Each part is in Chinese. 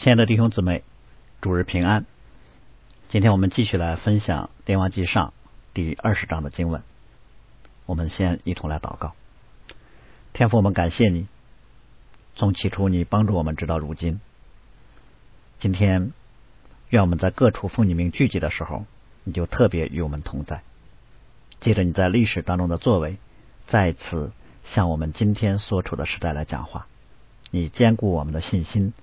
亲爱的弟兄姊妹，主日平安。今天我们继续来分享《电王记上》第二十章的经文。我们先一同来祷告。天父，我们感谢你，从起初你帮助我们直到如今。今天，愿我们在各处奉你名聚集的时候，你就特别与我们同在。借着你在历史当中的作为，再次向我们今天所处的时代来讲话。你坚固我们的信心。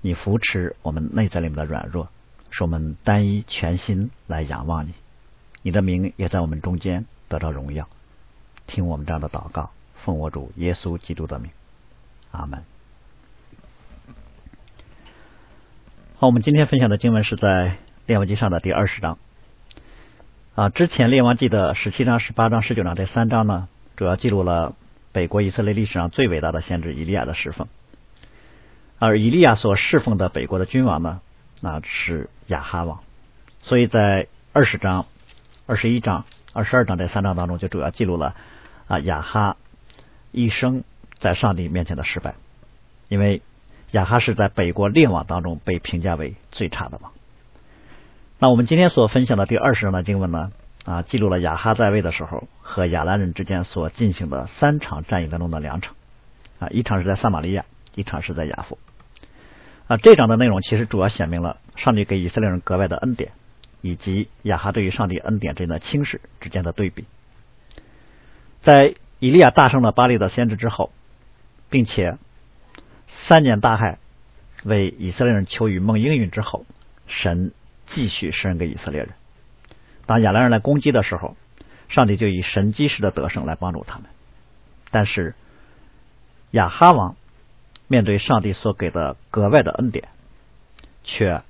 你扶持我们内在里面的软弱，使我们单一全心来仰望你。你的名也在我们中间得到荣耀。听我们这样的祷告，奉我主耶稣基督的名，阿门。好，我们今天分享的经文是在列王记上的第二十章。啊，之前列王记的十七章、十八章、十九章这三章呢，主要记录了北国以色列历史上最伟大的先知以利亚的侍奉。而以利亚所侍奉的北国的君王呢，那是亚哈王，所以在二十章、二十一章、二十二章这三章当中，就主要记录了啊亚哈一生在上帝面前的失败，因为亚哈是在北国列王当中被评价为最差的王。那我们今天所分享的第二十章的经文呢，啊记录了亚哈在位的时候和亚兰人之间所进行的三场战役当中的两场，啊一场是在撒玛利亚，一场是在亚夫。啊，这章的内容其实主要显明了上帝给以色列人格外的恩典，以及亚哈对于上帝恩典之间的轻视之间的对比。在以利亚大胜了巴利的先知之后，并且三年大旱为以色列人求雨梦应允之后，神继续施恩给以色列人。当亚兰人来攻击的时候，上帝就以神机式的得胜来帮助他们。但是亚哈王。面对上帝所给的格外的恩典，却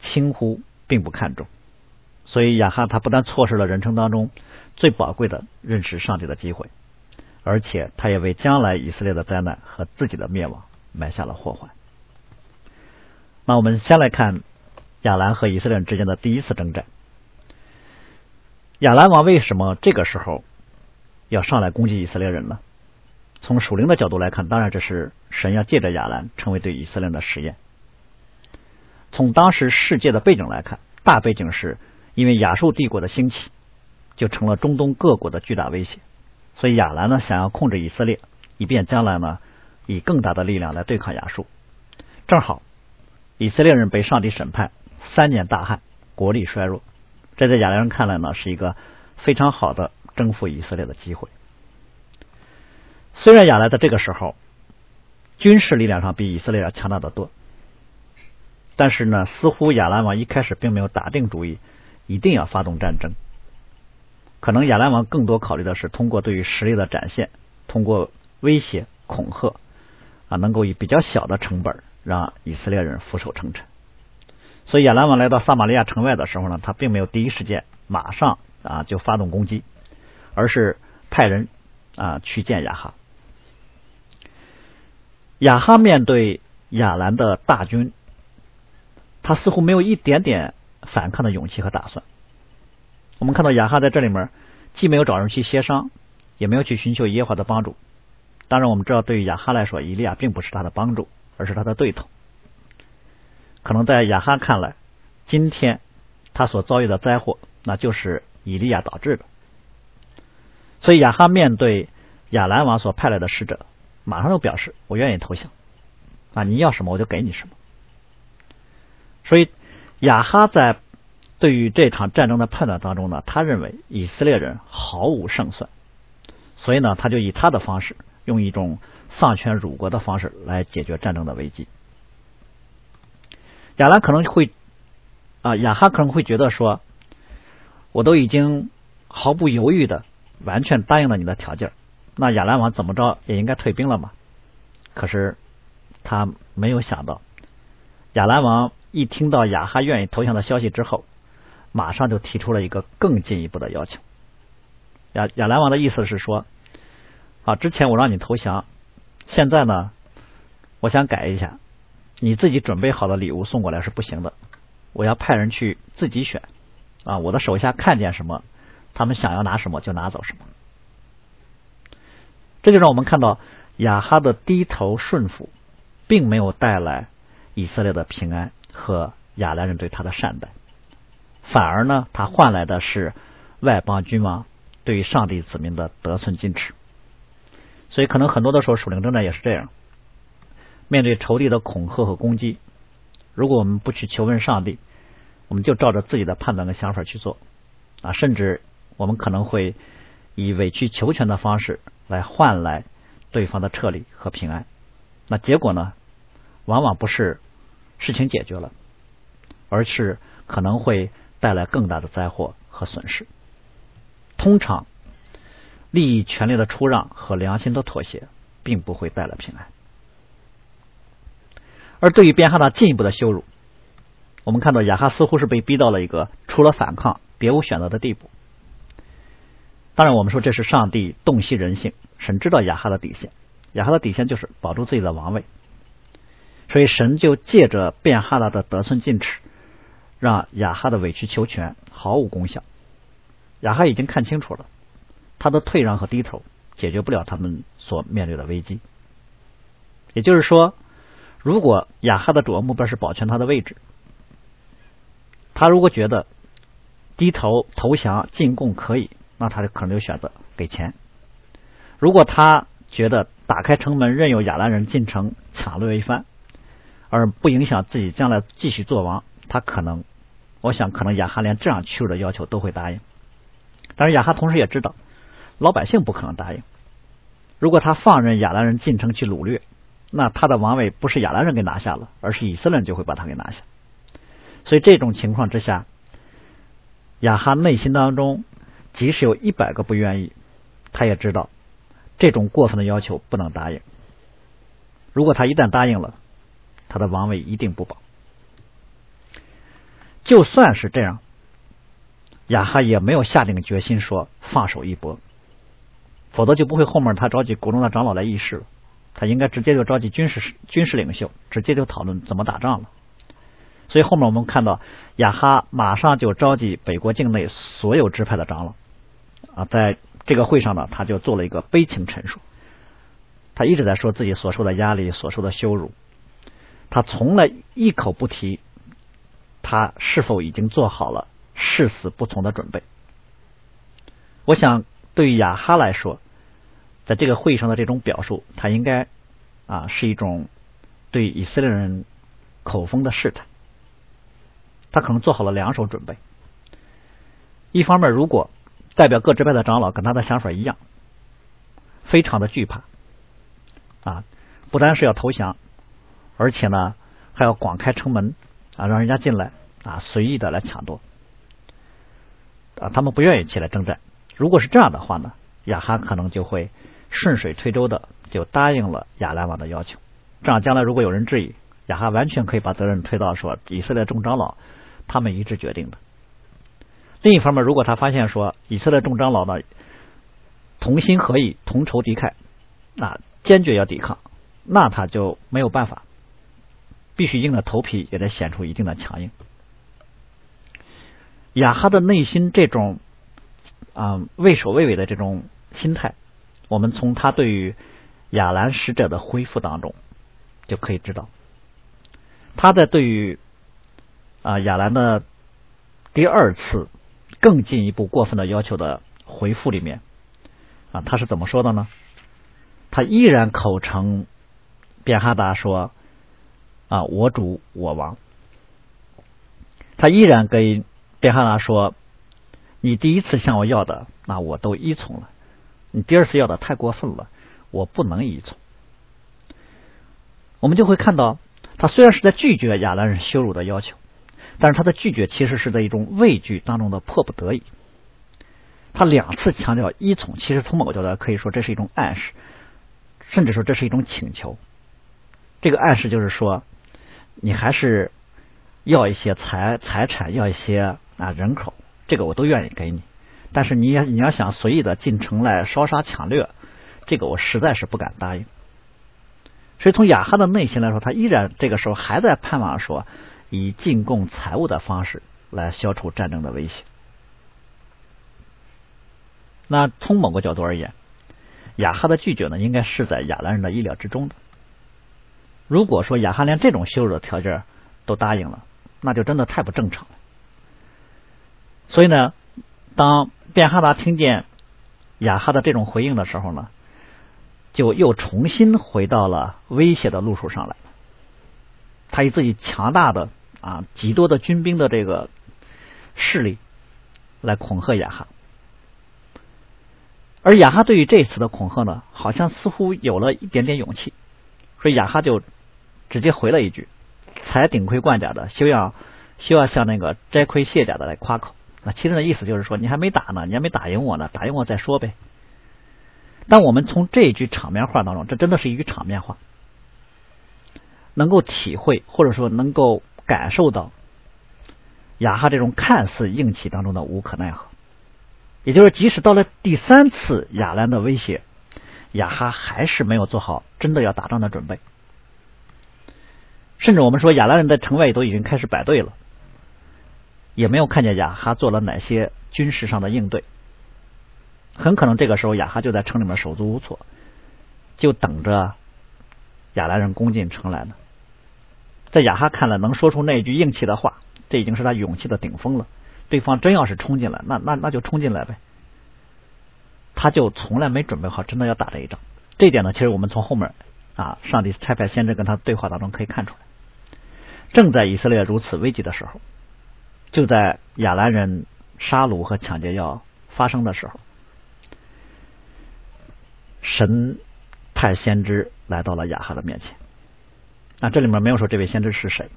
轻忽并不看重，所以亚哈他不但错失了人生当中最宝贵的认识上帝的机会，而且他也为将来以色列的灾难和自己的灭亡埋下了祸患。那我们先来看亚兰和以色列人之间的第一次征战。亚兰王为什么这个时候要上来攻击以色列人呢？从属灵的角度来看，当然这是神要借着亚兰成为对以色列的实验。从当时世界的背景来看，大背景是因为亚述帝国的兴起，就成了中东各国的巨大威胁。所以亚兰呢想要控制以色列，以便将来呢以更大的力量来对抗亚述。正好以色列人被上帝审判，三年大旱，国力衰弱，这在亚兰人看来呢是一个非常好的征服以色列的机会。虽然亚兰在这个时候军事力量上比以色列要强大的多，但是呢，似乎亚兰王一开始并没有打定主意一定要发动战争。可能亚兰王更多考虑的是通过对于实力的展现，通过威胁恐吓啊，能够以比较小的成本让以色列人俯首称臣。所以亚兰王来到撒玛利亚城外的时候呢，他并没有第一时间马上啊就发动攻击，而是派人啊去见亚哈。亚哈面对亚兰的大军，他似乎没有一点点反抗的勇气和打算。我们看到亚哈在这里面既没有找人去协商，也没有去寻求耶和华的帮助。当然，我们知道对于亚哈来说，以利亚并不是他的帮助，而是他的对头。可能在亚哈看来，今天他所遭遇的灾祸，那就是以利亚导致的。所以亚哈面对亚兰王所派来的使者。马上就表示我愿意投降啊！你要什么我就给你什么。所以亚哈在对于这场战争的判断当中呢，他认为以色列人毫无胜算，所以呢，他就以他的方式，用一种丧权辱国的方式来解决战争的危机。亚兰可能会啊，亚哈可能会觉得说，我都已经毫不犹豫的完全答应了你的条件。那亚兰王怎么着也应该退兵了嘛？可是他没有想到，亚兰王一听到亚哈愿意投降的消息之后，马上就提出了一个更进一步的要求。亚亚兰王的意思是说，啊，之前我让你投降，现在呢，我想改一下，你自己准备好的礼物送过来是不行的，我要派人去自己选啊，我的手下看见什么，他们想要拿什么就拿走什么。这就让我们看到亚哈的低头顺服，并没有带来以色列的平安和亚兰人对他的善待，反而呢，他换来的是外邦君王对于上帝子民的得寸进尺。所以，可能很多的时候，属灵征战也是这样。面对仇敌的恐吓和攻击，如果我们不去求问上帝，我们就照着自己的判断和想法去做啊，甚至我们可能会以委曲求全的方式来换来对方的撤离和平安。那结果呢，往往不是事情解决了，而是可能会带来更大的灾祸和损失。通常，利益、权力的出让和良心的妥协，并不会带来平安。而对于边哈达进一步的羞辱，我们看到雅哈似乎是被逼到了一个除了反抗别无选择的地步。当然，我们说这是上帝洞悉人性，神知道亚哈的底线，亚哈的底线就是保住自己的王位，所以神就借着变哈达的得寸进尺，让亚哈的委曲求全毫无功效。亚哈已经看清楚了，他的退让和低头解决不了他们所面对的危机，也就是说。如果亚哈的主要目标是保全他的位置，他如果觉得低头投降进贡可以，那他就可能就选择给钱。如果他觉得打开城门任由亚兰人进城抢掠一番，而不影响自己将来继续做王，他可能，我想可能亚哈连这样屈辱的要求都会答应。但是亚哈同时也知道，老百姓不可能答应。如果他放任亚兰人进城去掳掠。那他的王位不是亚兰人给拿下了，而是以色列人就会把他给拿下。所以这种情况之下，亚哈内心当中即使有一百个不愿意，他也知道这种过分的要求不能答应。如果他一旦答应了，他的王位一定不保。就算是这样，亚哈也没有下定决心说放手一搏，否则就不会后面他召集国中的长老来议事了。他应该直接就召集军事军事领袖，直接就讨论怎么打仗了。所以后面我们看到亚哈马上就召集北国境内所有支派的长老啊，在这个会上呢，他就做了一个悲情陈述。他一直在说自己所受的压力、所受的羞辱，他从来一口不提他是否已经做好了誓死不从的准备。我想，对于亚哈来说，在这个会议上的这种表述，他应该啊是一种对以色列人口风的试探。他可能做好了两手准备。一方面，如果代表各支派的长老跟他的想法一样，非常的惧怕啊，不单是要投降，而且呢还要广开城门啊，让人家进来啊，随意的来抢夺啊，他们不愿意起来征战。如果是这样的话呢，亚哈可能就会。顺水推舟的就答应了亚兰王的要求，这样将来如果有人质疑，亚哈完全可以把责任推到说以色列众长老他们一致决定的。另一方面，如果他发现说以色列众长老呢同心合意、同仇敌忾，啊坚决要抵抗，那他就没有办法，必须硬着头皮也得显出一定的强硬。亚哈的内心这种啊畏首畏尾的这种心态。我们从他对于亚兰使者的回复当中就可以知道，他在对于啊亚兰的第二次更进一步过分的要求的回复里面啊他是怎么说的呢？他依然口称便哈达说啊我主我王，他依然跟便哈达说你第一次向我要的那我都依从了。你第二次要的太过分了，我不能依从。我们就会看到，他虽然是在拒绝亚兰人羞辱的要求，但是他的拒绝其实是在一种畏惧当中的迫不得已。他两次强调依从，其实从某个角度可以说这是一种暗示，甚至说这是一种请求。这个暗示就是说，你还是要一些财财产，要一些啊人口，这个我都愿意给你。但是你要你要想随意的进城来烧杀抢掠，这个我实在是不敢答应。所以从雅哈的内心来说，他依然这个时候还在盼望说，以进贡财物的方式来消除战争的威胁。那从某个角度而言，雅哈的拒绝呢，应该是在亚兰人的意料之中的。如果说雅哈连这种羞辱的条件都答应了，那就真的太不正常了。所以呢，当便哈达听见雅哈的这种回应的时候呢，就又重新回到了威胁的路数上来。他以自己强大的啊极多的军兵的这个势力来恐吓雅哈，而雅哈对于这次的恐吓呢，好像似乎有了一点点勇气，所以雅哈就。直接回了一句：“才顶盔贯甲的，休要休要向那个摘盔卸甲的来夸口。”那其实的意思就是说，你还没打呢，你还没打赢我呢，打赢我再说呗。但我们从这一句场面话当中，这真的是一句场面话，能够体会或者说能够感受到雅哈这种看似硬气当中的无可奈何。也就是，即使到了第三次亚兰的威胁，雅哈还是没有做好真的要打仗的准备。甚至我们说亚兰人在城外都已经开始摆队了，也没有看见雅哈做了哪些军事上的应对。很可能这个时候雅哈就在城里面手足无措，就等着亚兰人攻进城来呢。在亚哈看来，能说出那句硬气的话，这已经是他勇气的顶峰了。对方真要是冲进来，那那那就冲进来呗。他就从来没准备好真的要打这一仗。这一点呢，其实我们从后面。啊！上帝差派先知跟他对话当中可以看出来，正在以色列如此危急的时候，就在亚兰人杀戮和抢劫要发生的时候，神派先知来到了亚哈的面前。那这里面没有说这位先知是谁，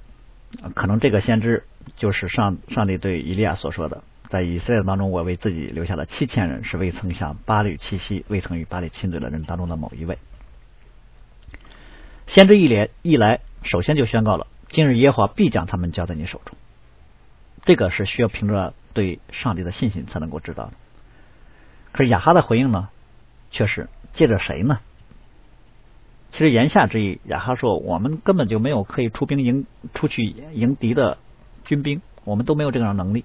可能这个先知就是上上帝对以利亚所说的，在以色列当中，我为自己留下了七千人，是未曾向巴吕栖息、未曾与巴吕亲嘴的人当中的某一位。先知一连一来，首先就宣告了：今日耶和华必将他们交在你手中。这个是需要凭着对上帝的信心才能够知道的。可是亚哈的回应呢，却是借着谁呢？其实言下之意，雅哈说：我们根本就没有可以出兵迎出去迎敌的军兵，我们都没有这样能力。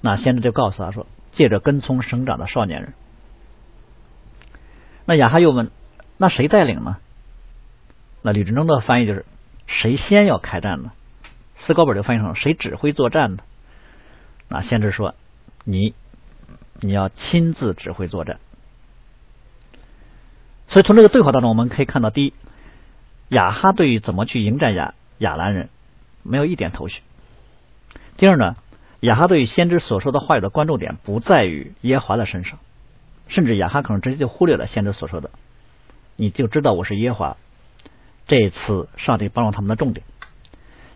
那先知就告诉他说：借着跟从省长的少年人。那雅哈又问：那谁带领呢？那李振中的翻译就是谁先要开战呢？四高本就翻译成谁指挥作战呢？那先知说你你要亲自指挥作战。所以从这个对话当中，我们可以看到，第一，亚哈对于怎么去迎战亚亚兰人没有一点头绪。第二呢，亚哈对于先知所说的话语的关注点不在于耶华的身上，甚至亚哈可能直接就忽略了先知所说的，你就知道我是耶华。这一次上帝帮助他们的重点，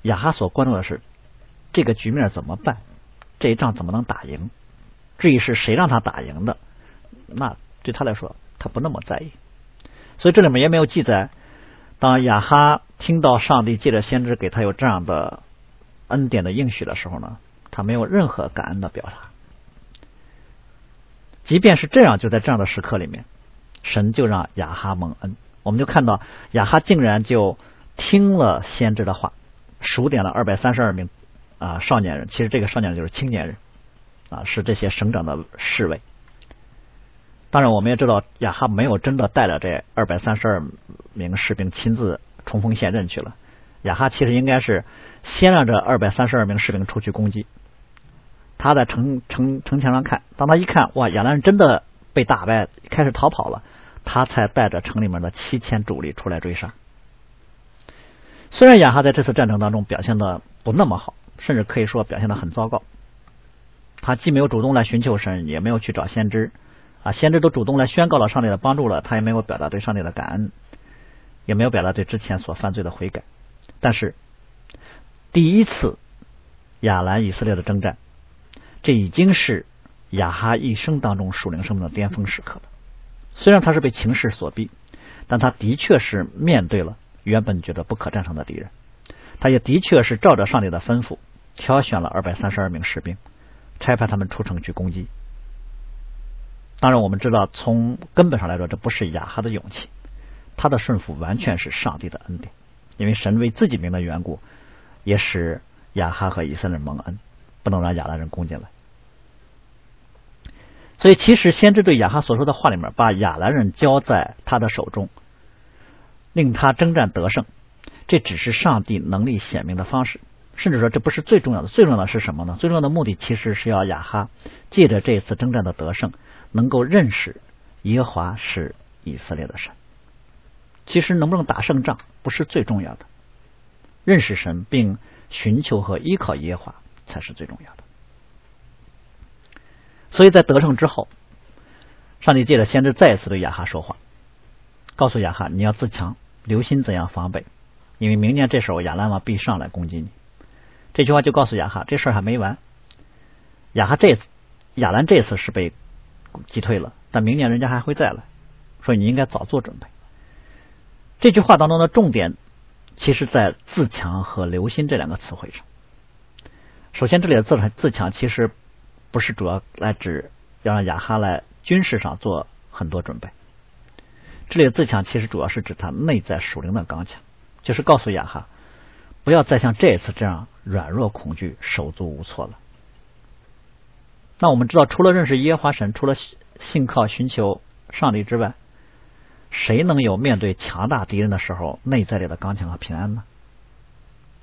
亚哈所关注的是这个局面怎么办，这一仗怎么能打赢？至于是谁让他打赢的，那对他来说他不那么在意。所以这里面也没有记载，当亚哈听到上帝借着先知给他有这样的恩典的应许的时候呢，他没有任何感恩的表达。即便是这样，就在这样的时刻里面，神就让亚哈蒙恩。我们就看到亚哈竟然就听了先知的话，数点了二百三十二名啊少年人。其实这个少年人就是青年人啊，是这些省长的侍卫。当然，我们也知道亚哈没有真的带着这二百三十二名士兵亲自冲锋陷阵去了。亚哈其实应该是先让这二百三十二名士兵出去攻击。他在城城城墙上看，当他一看，哇，亚兰人真的被打败，开始逃跑了。他才带着城里面的七千主力出来追杀。虽然亚哈在这次战争当中表现的不那么好，甚至可以说表现的很糟糕。他既没有主动来寻求神，也没有去找先知啊，先知都主动来宣告了上帝的帮助了，他也没有表达对上帝的感恩，也没有表达对之前所犯罪的悔改。但是第一次亚兰以色列的征战，这已经是亚哈一生当中属灵生命的巅峰时刻了。虽然他是被情势所逼，但他的确是面对了原本觉得不可战胜的敌人。他也的确是照着上帝的吩咐，挑选了二百三十二名士兵，差派他们出城去攻击。当然，我们知道从根本上来说，这不是亚哈的勇气，他的顺服完全是上帝的恩典，因为神为自己名的缘故，也使亚哈和以色列蒙恩，不能让亚兰人攻进来。所以，其实先知对亚哈所说的话里面，把亚兰人交在他的手中，令他征战得胜，这只是上帝能力显明的方式，甚至说这不是最重要的。最重要的是什么呢？最重要的目的其实是要亚哈借着这次征战的得胜，能够认识耶和华是以色列的神。其实能不能打胜仗不是最重要的，认识神并寻求和依靠耶和华才是最重要的。所以在得胜之后，上帝借着先知再一次对亚哈说话，告诉亚哈你要自强，留心怎样防备，因为明年这时候亚兰王必上来攻击你。这句话就告诉亚哈这事儿还没完。亚哈这次亚兰这次是被击退了，但明年人家还会再来，所以你应该早做准备。这句话当中的重点，其实在“自强”和“留心”这两个词汇上。首先，这里的“自自强”其实不是主要来指要让雅哈来军事上做很多准备。这里的“自强”其实主要是指他内在属灵的刚强，就是告诉雅哈不要再像这一次这样软弱、恐惧、手足无措了。那我们知道，除了认识耶和华神，除了信靠、寻求上帝之外，谁能有面对强大敌人的时候内在里的刚强和平安呢？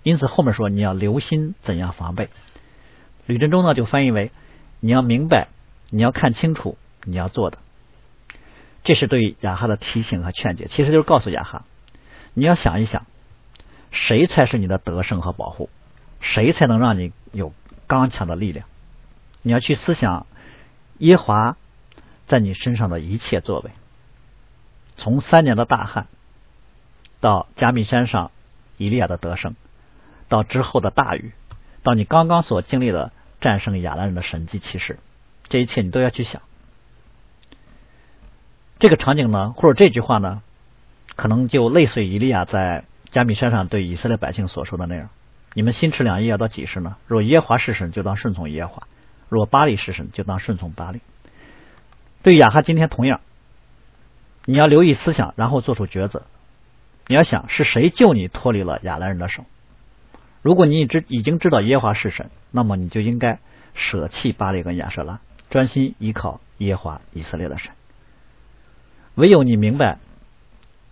因此后面说你要留心怎样防备。吕振中呢就翻译为你要明白，你要看清楚你要做的。这是对雅哈的提醒和劝解，其实就是告诉雅哈，你要想一想，谁才是你的得胜和保护，谁才能让你有刚强的力量？你要去思想耶华在你身上的一切作为。从三年的大旱，到加密山上以利亚的得胜，到之后的大雨，到你刚刚所经历的战胜亚兰人的神迹奇事，这一切你都要去想。这个场景呢，或者这句话呢，可能就类似于以利亚在加密山上对以色列百姓所说的那样：“你们心持两意要到几时呢？若耶华是神，就当顺从耶华；若巴利是神，就当顺从巴利。”对亚哈今天同样。你要留意思想，然后做出抉择。你要想是谁救你脱离了亚兰人的手？如果你已知已经知道耶华是神，那么你就应该舍弃巴利跟亚瑟拉，专心依靠耶华以色列的神。唯有你明白，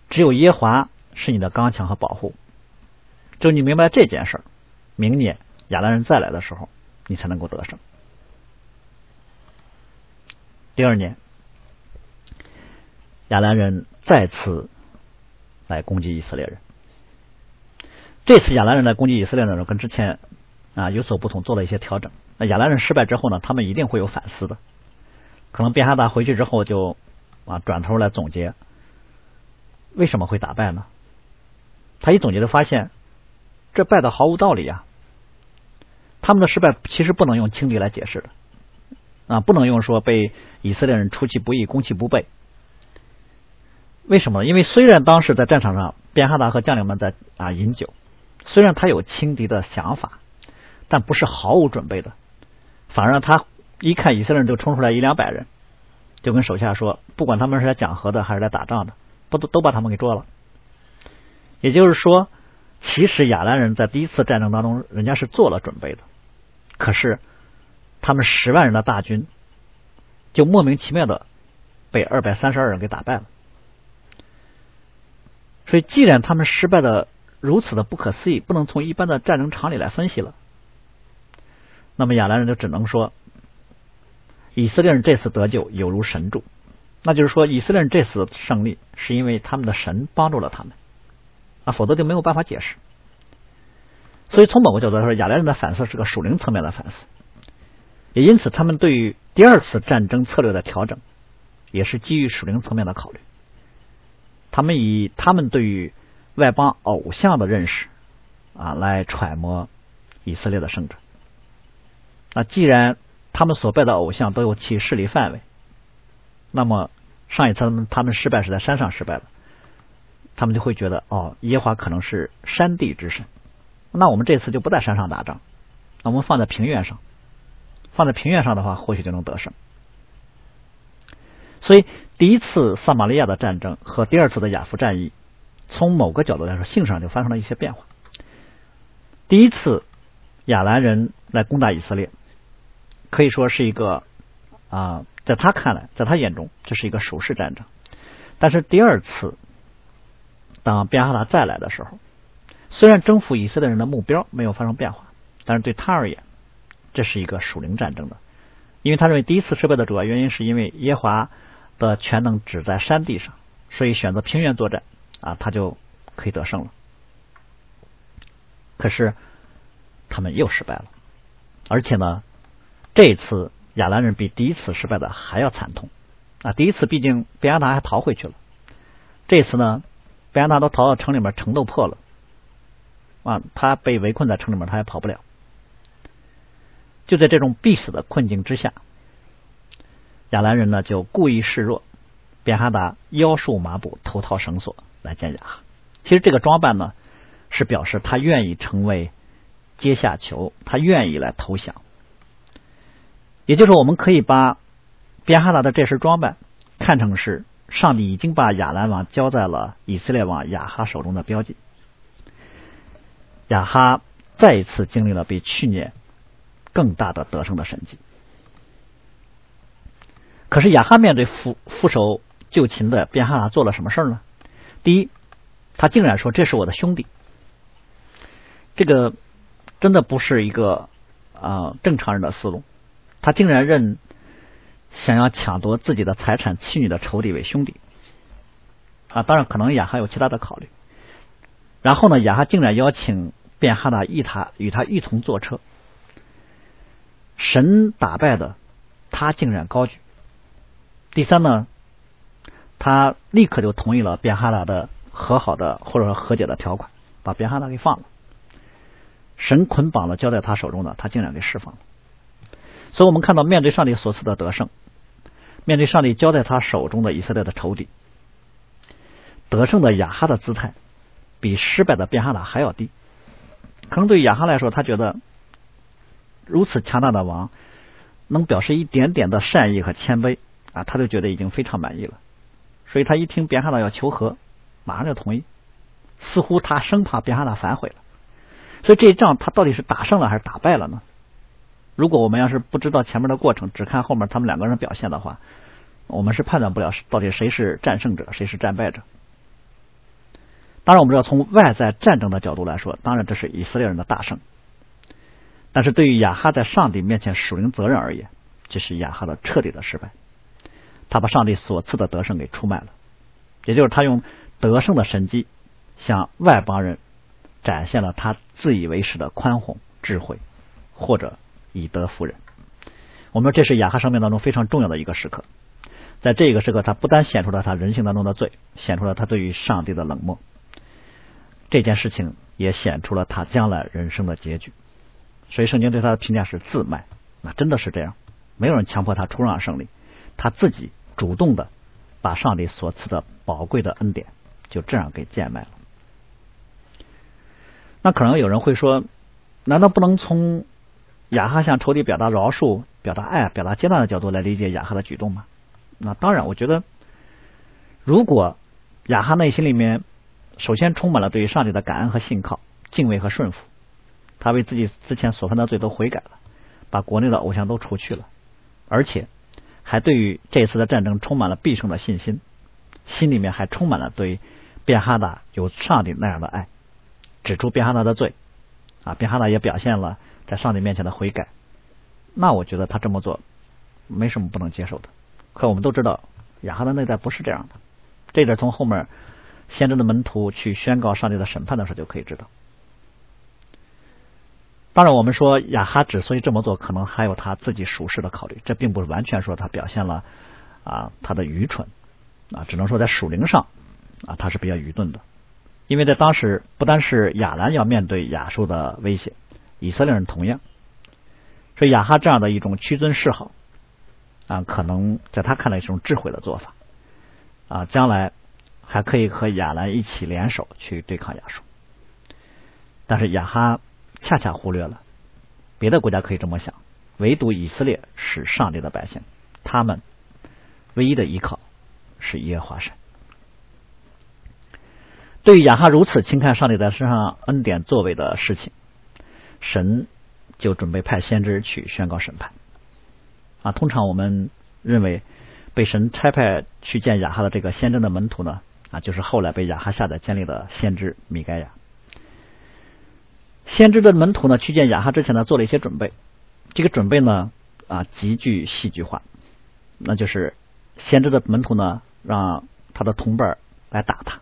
只有耶华是你的刚强和保护，就你明白这件事儿，明年亚兰人再来的时候，你才能够得胜。第二年。亚兰人再次来攻击以色列人。这次亚兰人来攻击以色列的时候，跟之前啊有所不同，做了一些调整。那亚兰人失败之后呢，他们一定会有反思的。可能便哈达回去之后就啊转头来总结，为什么会打败呢？他一总结就发现，这败的毫无道理啊。他们的失败其实不能用轻敌来解释的啊，不能用说被以色列人出其不意、攻其不备。为什么？因为虽然当时在战场上，便哈达和将领们在啊饮酒，虽然他有轻敌的想法，但不是毫无准备的。反而他一看以色列人就冲出来一两百人，就跟手下说：“不管他们是来讲和的还是来打仗的，不都都把他们给捉了。”也就是说，其实亚兰人在第一次战争当中，人家是做了准备的，可是他们十万人的大军就莫名其妙的被二百三十二人给打败了。所以，既然他们失败的如此的不可思议，不能从一般的战争常理来分析了，那么亚兰人就只能说，以色列人这次得救有如神助，那就是说，以色列人这次胜利是因为他们的神帮助了他们，啊，否则就没有办法解释。所以，从某个角度来说，亚兰人的反思是个属灵层面的反思，也因此，他们对于第二次战争策略的调整，也是基于属灵层面的考虑。他们以他们对于外邦偶像的认识啊，来揣摩以色列的胜者。那既然他们所拜的偶像都有其势力范围，那么上一次他们他们失败是在山上失败了，他们就会觉得哦，耶华可能是山地之神。那我们这次就不在山上打仗，那我们放在平原上，放在平原上的话，或许就能得胜。所以，第一次撒玛利亚的战争和第二次的亚夫战役，从某个角度来说，性上就发生了一些变化。第一次亚兰人来攻打以色列，可以说是一个啊，在他看来，在他眼中，这是一个守势战争。但是第二次，当便哈达再来的时候，虽然征服以色列人的目标没有发生变化，但是对他而言，这是一个属灵战争的，因为他认为第一次失败的主要原因是因为耶华的全能只在山地上，所以选择平原作战啊，他就可以得胜了。可是他们又失败了，而且呢，这一次亚兰人比第一次失败的还要惨痛啊！第一次毕竟贝亚达还逃回去了，这次呢，贝亚达都逃到城里面，城都破了啊，他被围困在城里面，他也跑不了。就在这种必死的困境之下，亚兰人呢就故意示弱，便哈达腰束麻布，头套绳索来见亚哈。其实这个装扮呢，是表示他愿意成为阶下囚，他愿意来投降。也就是我们可以把便哈达的这身装扮看成是上帝已经把亚兰王交在了以色列王亚哈手中的标记。亚哈再一次经历了比去年。更大的得胜的神迹。可是亚哈面对副副手就擒的便哈达做了什么事呢？第一，他竟然说这是我的兄弟，这个真的不是一个啊正常人的思路。他竟然认想要抢夺自己的财产妻女的仇敌为兄弟啊！当然，可能亚哈有其他的考虑。然后呢，亚哈竟然邀请便哈达一他与他一同坐车。神打败的他竟然高举。第三呢，他立刻就同意了便哈达的和好的或者说和解的条款，把便哈达给放了。神捆绑了交在他手中的，他竟然给释放了。所以，我们看到面对上帝所赐的得胜，面对上帝交在他手中的以色列的仇敌，得胜的亚哈的姿态比失败的便哈达还要低。可能对于亚哈来说，他觉得。如此强大的王，能表示一点点的善意和谦卑啊，他就觉得已经非常满意了。所以他一听别哈达要求和，马上就同意。似乎他生怕别哈达反悔了。所以这一仗他到底是打胜了还是打败了呢？如果我们要是不知道前面的过程，只看后面他们两个人表现的话，我们是判断不了到底谁是战胜者，谁是战败者。当然，我们知道从外在战争的角度来说，当然这是以色列人的大胜。但是对于亚哈在上帝面前属灵责任而言，这是亚哈的彻底的失败。他把上帝所赐的得胜给出卖了，也就是他用得胜的神迹向外邦人展现了他自以为是的宽宏智慧，或者以德服人。我们说这是亚哈生命当中非常重要的一个时刻，在这个时刻，他不但显出了他人性当中的罪，显出了他对于上帝的冷漠，这件事情也显出了他将来人生的结局。所以圣经对他的评价是自卖，那真的是这样，没有人强迫他出让胜利，他自己主动的把上帝所赐的宝贵的恩典就这样给贱卖了。那可能有人会说，难道不能从雅哈向仇敌表达饶恕、表达爱、表达接纳的角度来理解雅哈的举动吗？那当然，我觉得，如果雅哈内心里面首先充满了对于上帝的感恩和信靠、敬畏和顺服。他为自己之前所犯的罪都悔改了，把国内的偶像都除去了，而且还对于这次的战争充满了必胜的信心，心里面还充满了对便哈达有上帝那样的爱，指出便哈达的罪啊，便哈达也表现了在上帝面前的悔改，那我觉得他这么做没什么不能接受的。可我们都知道亚哈的内在不是这样的，这点从后面先知的门徒去宣告上帝的审判的时候就可以知道。当然，我们说亚哈之所以这么做，可能还有他自己属实的考虑。这并不是完全说他表现了啊他的愚蠢啊，只能说在属灵上啊他是比较愚钝的。因为在当时，不单是亚兰要面对亚述的威胁，以色列人同样。所以亚哈这样的一种屈尊示好啊，可能在他看来是一种智慧的做法啊，将来还可以和亚兰一起联手去对抗亚述。但是亚哈。恰恰忽略了别的国家可以这么想，唯独以色列是上帝的百姓，他们唯一的依靠是耶和华神。对于亚哈如此轻看上帝在身上恩典作为的事情，神就准备派先知去宣告审判。啊，通常我们认为被神差派去见亚哈的这个先知的门徒呢，啊，就是后来被亚哈下载建立的先知米该亚。先知的门徒呢，去见亚哈之前呢，做了一些准备。这个准备呢，啊，极具戏剧化，那就是先知的门徒呢，让他的同伴来打他，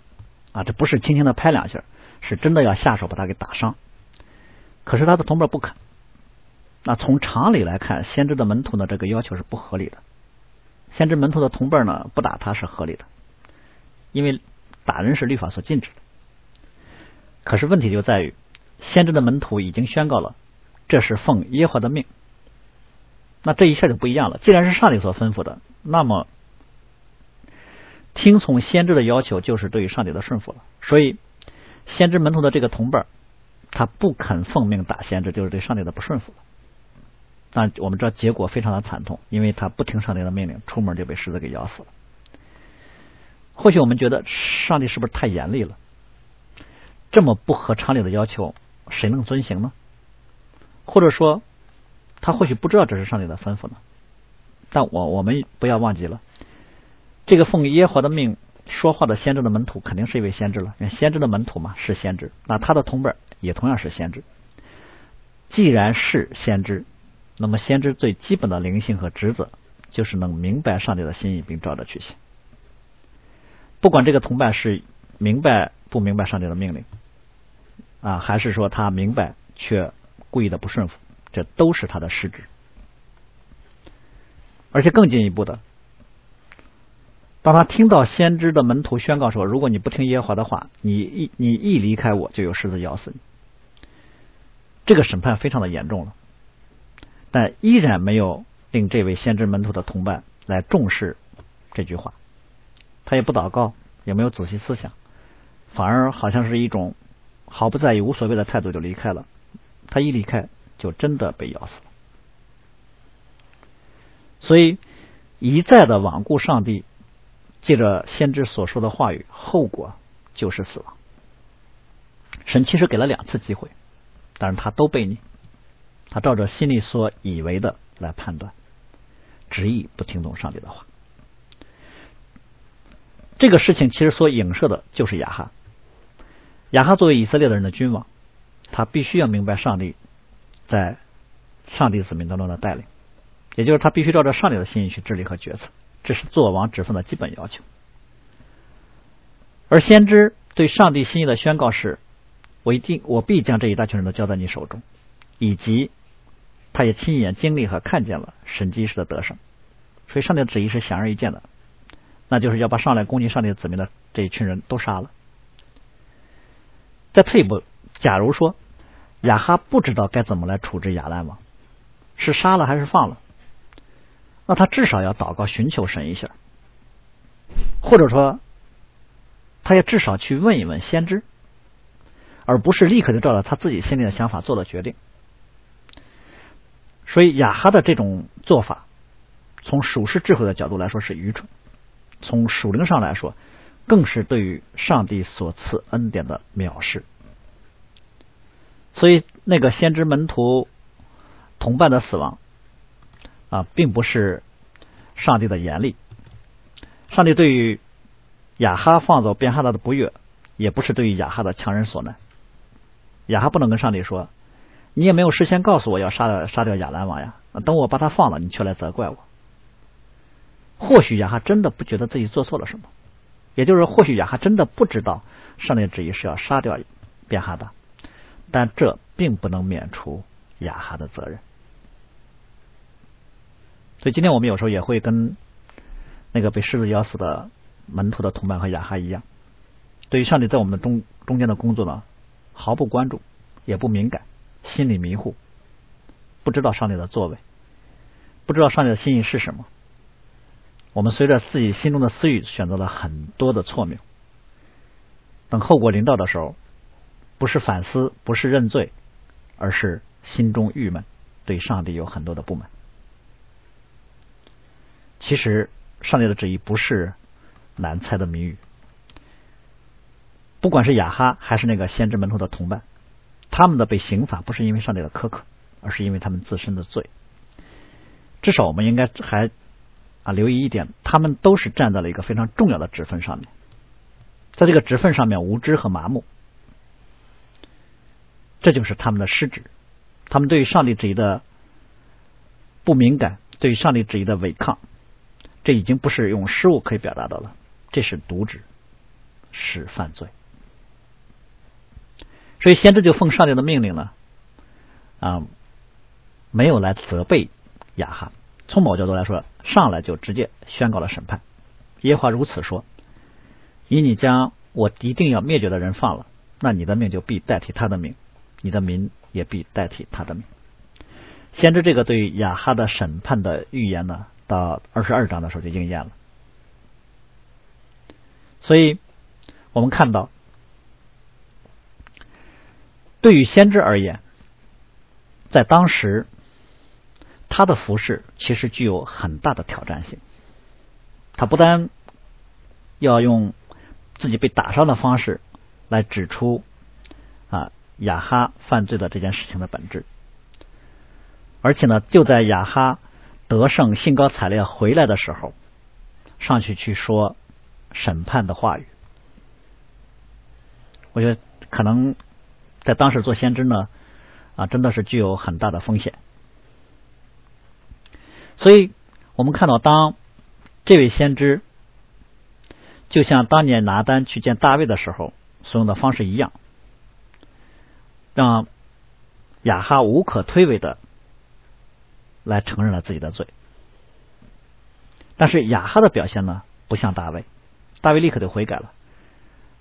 啊，这不是轻轻的拍两下，是真的要下手把他给打伤。可是他的同伴不肯。那从常理来看，先知的门徒呢，这个要求是不合理的。先知门徒的同伴呢，不打他是合理的，因为打人是律法所禁止的。可是问题就在于，先知的门徒已经宣告了，这是奉耶和华的命。那这一下就不一样了。既然是上帝所吩咐的，那么听从先知的要求就是对于上帝的顺服了。所以，先知门徒的这个同伴，他不肯奉命打先知，就是对上帝的不顺服了。但我们知道结果非常的惨痛，因为他不听上帝的命令，出门就被狮子给咬死了。或许我们觉得上帝是不是太严厉了？这么不合常理的要求，谁能遵行呢？或者说，他或许不知道这是上帝的吩咐呢？但我我们不要忘记了，这个奉耶和华的命说话的先知的门徒，肯定是一位先知了。先知的门徒嘛，是先知，那他的同伴也同样是先知。既然是先知。那么，先知最基本的灵性和职责，就是能明白上帝的心意，并照着去行。不管这个同伴是明白不明白上帝的命令，啊，还是说他明白却故意的不顺服，这都是他的失职。而且更进一步的，当他听到先知的门徒宣告说：“如果你不听耶和华的话，你一你一离开我，就有狮子咬死你。”这个审判非常的严重了。但依然没有令这位先知门徒的同伴来重视这句话，他也不祷告，也没有仔细思想，反而好像是一种毫不在意、无所谓的态度就离开了。他一离开，就真的被咬死了。所以一再的罔顾上帝，借着先知所说的话语，后果就是死亡。神其实给了两次机会，但是他都被你。他照着心里所以为的来判断，执意不听从上帝的话。这个事情其实所影射的就是亚哈。亚哈作为以色列的人的君王，他必须要明白上帝在上帝子民当中的带领，也就是他必须照着上帝的心意去治理和决策，这是做王职分的基本要求。而先知对上帝心意的宣告是：我一定，我必将这一大群人都交在你手中，以及。他也亲眼经历和看见了神迹式的得胜，所以上帝的旨意是显而易见的，那就是要把上来攻击上帝子民的这一群人都杀了。再退一步，假如说亚哈不知道该怎么来处置亚兰王，是杀了还是放了，那他至少要祷告寻求神一下，或者说他也至少去问一问先知，而不是立刻就照着他自己心里的想法做了决定。所以亚哈的这种做法，从属世智慧的角度来说是愚蠢；从属灵上来说，更是对于上帝所赐恩典的藐视。所以那个先知门徒同伴的死亡啊，并不是上帝的严厉；上帝对于亚哈放走便哈达的不悦，也不是对于亚哈的强人所难。亚哈不能跟上帝说。你也没有事先告诉我要杀掉杀掉亚兰王呀？等我把他放了，你却来责怪我。或许亚哈真的不觉得自己做错了什么，也就是或许亚哈真的不知道上帝旨意是要杀掉便哈达，但这并不能免除亚哈的责任。所以今天我们有时候也会跟那个被狮子咬死的门徒的同伴和亚哈一样，对于上帝在我们的中中间的工作呢，毫不关注，也不敏感。心里迷糊，不知道上帝的作为，不知道上帝的心意是什么。我们随着自己心中的私欲，选择了很多的错谬。等后果临到的时候，不是反思，不是认罪，而是心中郁闷，对上帝有很多的不满。其实，上帝的旨意不是难猜的谜语。不管是雅哈，还是那个先知门徒的同伴。他们的被刑罚不是因为上帝的苛刻，而是因为他们自身的罪。至少我们应该还啊留意一点，他们都是站在了一个非常重要的职分上面，在这个职分上面无知和麻木。这就是他们的失职。他们对于上帝旨意的不敏感，对于上帝旨意的违抗，这已经不是用失误可以表达的了，这是渎职，是犯罪。所以先知就奉上帝的命令呢，啊，没有来责备亚哈。从某角度来说，上来就直接宣告了审判。耶和华如此说：“以你将我一定要灭绝的人放了，那你的命就必代替他的命，你的民也必代替他的命。”先知这个对亚哈的审判的预言呢，到二十二章的时候就应验了。所以我们看到。对于先知而言，在当时，他的服饰其实具有很大的挑战性。他不单要用自己被打伤的方式来指出啊雅哈犯罪的这件事情的本质，而且呢，就在雅哈得胜、兴高采烈回来的时候，上去去说审判的话语。我觉得可能。在当时做先知呢，啊，真的是具有很大的风险。所以我们看到，当这位先知就像当年拿单去见大卫的时候所用的方式一样，让亚哈无可推诿的来承认了自己的罪。但是亚哈的表现呢，不像大卫，大卫立刻就悔改了。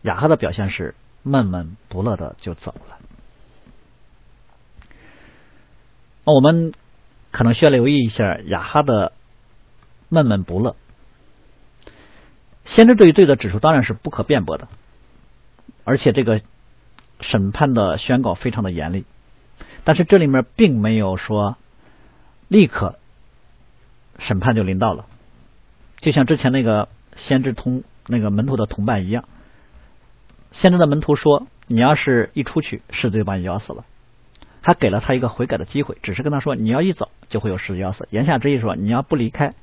亚哈的表现是。闷闷不乐的就走了。那我们可能需要留意一下雅哈的闷闷不乐。先知对于罪的指出当然是不可辩驳的，而且这个审判的宣告非常的严厉。但是这里面并没有说立刻审判就临到了，就像之前那个先知同那个门徒的同伴一样。先知的门徒说：“你要是一出去，狮子就把你咬死了。”还给了他一个悔改的机会，只是跟他说：“你要一走，就会有十字要死。”言下之意说：“你要不离开，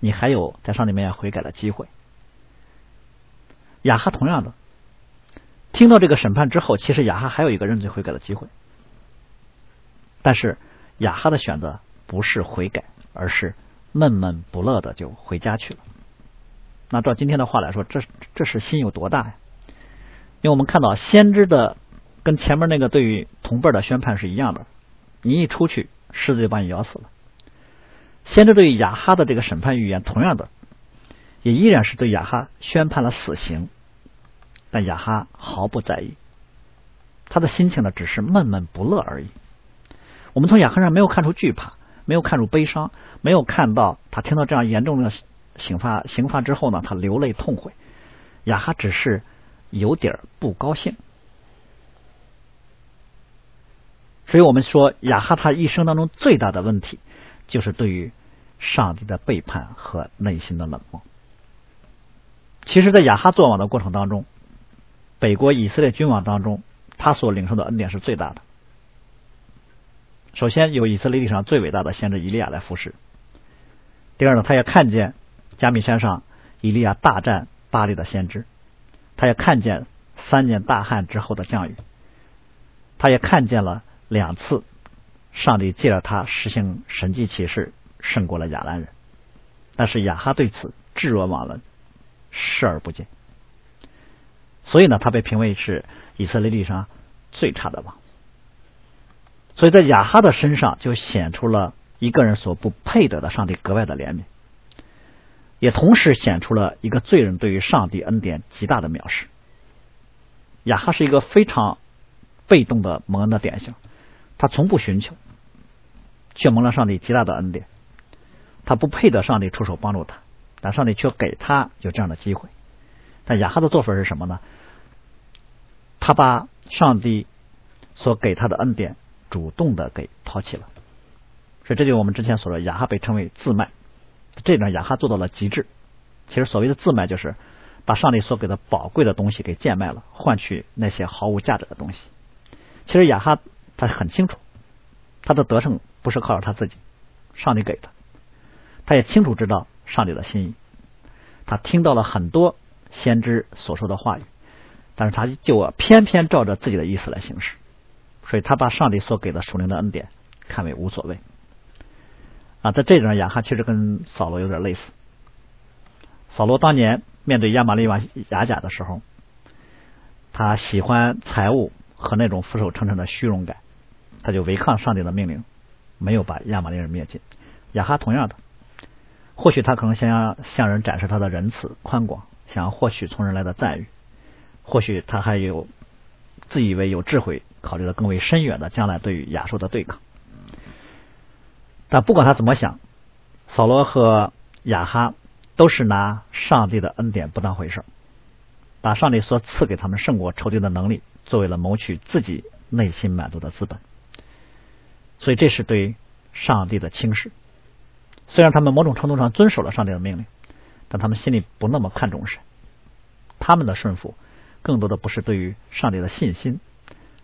你还有在上帝面前悔改的机会。”雅哈同样的，听到这个审判之后，其实雅哈还有一个认罪悔改的机会，但是雅哈的选择不是悔改，而是闷闷不乐的就回家去了。那照今天的话来说，这这是心有多大呀？因为我们看到先知的跟前面那个对于同辈的宣判是一样的，你一出去，狮子就把你咬死了。先知对亚哈的这个审判预言，同样的，也依然是对亚哈宣判了死刑，但亚哈毫不在意，他的心情呢只是闷闷不乐而已。我们从亚哈上没有看出惧怕，没有看出悲伤，没有看到他听到这样严重的刑罚刑罚之后呢，他流泪痛悔。亚哈只是。有点不高兴，所以我们说雅哈他一生当中最大的问题，就是对于上帝的背叛和内心的冷漠。其实，在雅哈做王的过程当中，北国以色列君王当中，他所领受的恩典是最大的。首先，有以色列历史上最伟大的先知以利亚来服侍；第二呢，他也看见加密山上以利亚大战巴黎的先知。他也看见三年大旱之后的降雨，他也看见了两次上帝借着他实行神迹启示胜过了亚兰人，但是亚哈对此置若罔闻，视而不见。所以呢，他被评为是以色列历史上最差的王。所以在亚哈的身上就显出了一个人所不配得的上帝格外的怜悯。也同时显出了一个罪人对于上帝恩典极大的藐视。亚哈是一个非常被动的蒙恩的典型，他从不寻求，却蒙了上帝极大的恩典。他不配得上帝出手帮助他，但上帝却给他有这样的机会。但亚哈的做法是什么呢？他把上帝所给他的恩典主动的给抛弃了。所以这就是我们之前所说，亚哈被称为自卖。这点亚哈做到了极致。其实所谓的自卖，就是把上帝所给的宝贵的东西给贱卖了，换取那些毫无价值的东西。其实亚哈他很清楚，他的得胜不是靠着他自己，上帝给的。他也清楚知道上帝的心意。他听到了很多先知所说的话语，但是他就偏偏照着自己的意思来行事。所以他把上帝所给的属灵的恩典看为无所谓。啊，在这点上，亚哈其实跟扫罗有点类似。扫罗当年面对亚玛利瓦雅甲的时候，他喜欢财物和那种俯首称臣的虚荣感，他就违抗上帝的命令，没有把亚玛利人灭尽。亚哈同样的，或许他可能想要向人展示他的仁慈宽广，想要获取从人来的赞誉，或许他还有自以为有智慧，考虑的更为深远的将来对于亚述的对抗。但不管他怎么想，扫罗和亚哈都是拿上帝的恩典不当回事，把上帝所赐给他们胜过仇敌的能力作为了谋取自己内心满足的资本，所以这是对上帝的轻视。虽然他们某种程度上遵守了上帝的命令，但他们心里不那么看重神。他们的顺服更多的不是对于上帝的信心，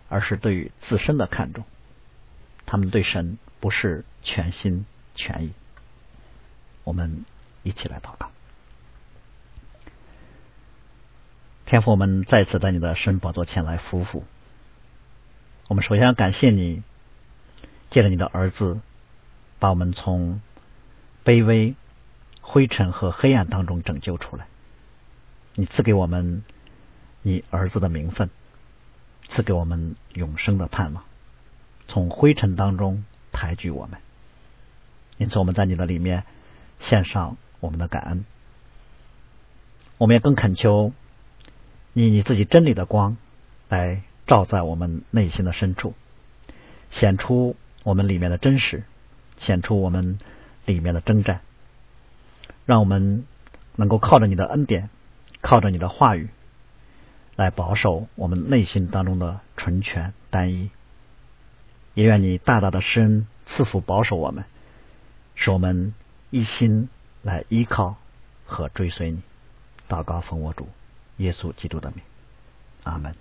而是对于自身的看重。他们对神不是全心全意。我们一起来祷告，天父，我们再次在你的神宝座前来夫妇。我们首先要感谢你，借着你的儿子，把我们从卑微、灰尘和黑暗当中拯救出来。你赐给我们你儿子的名分，赐给我们永生的盼望。从灰尘当中抬举我们，因此我们在你的里面献上我们的感恩。我们也更恳求你你自己真理的光来照在我们内心的深处，显出我们里面的真实，显出我们里面的征战，让我们能够靠着你的恩典，靠着你的话语来保守我们内心当中的纯全单一。也愿你大大的施恩赐福保守我们，使我们一心来依靠和追随你。祷告奉我主耶稣基督的名，阿门。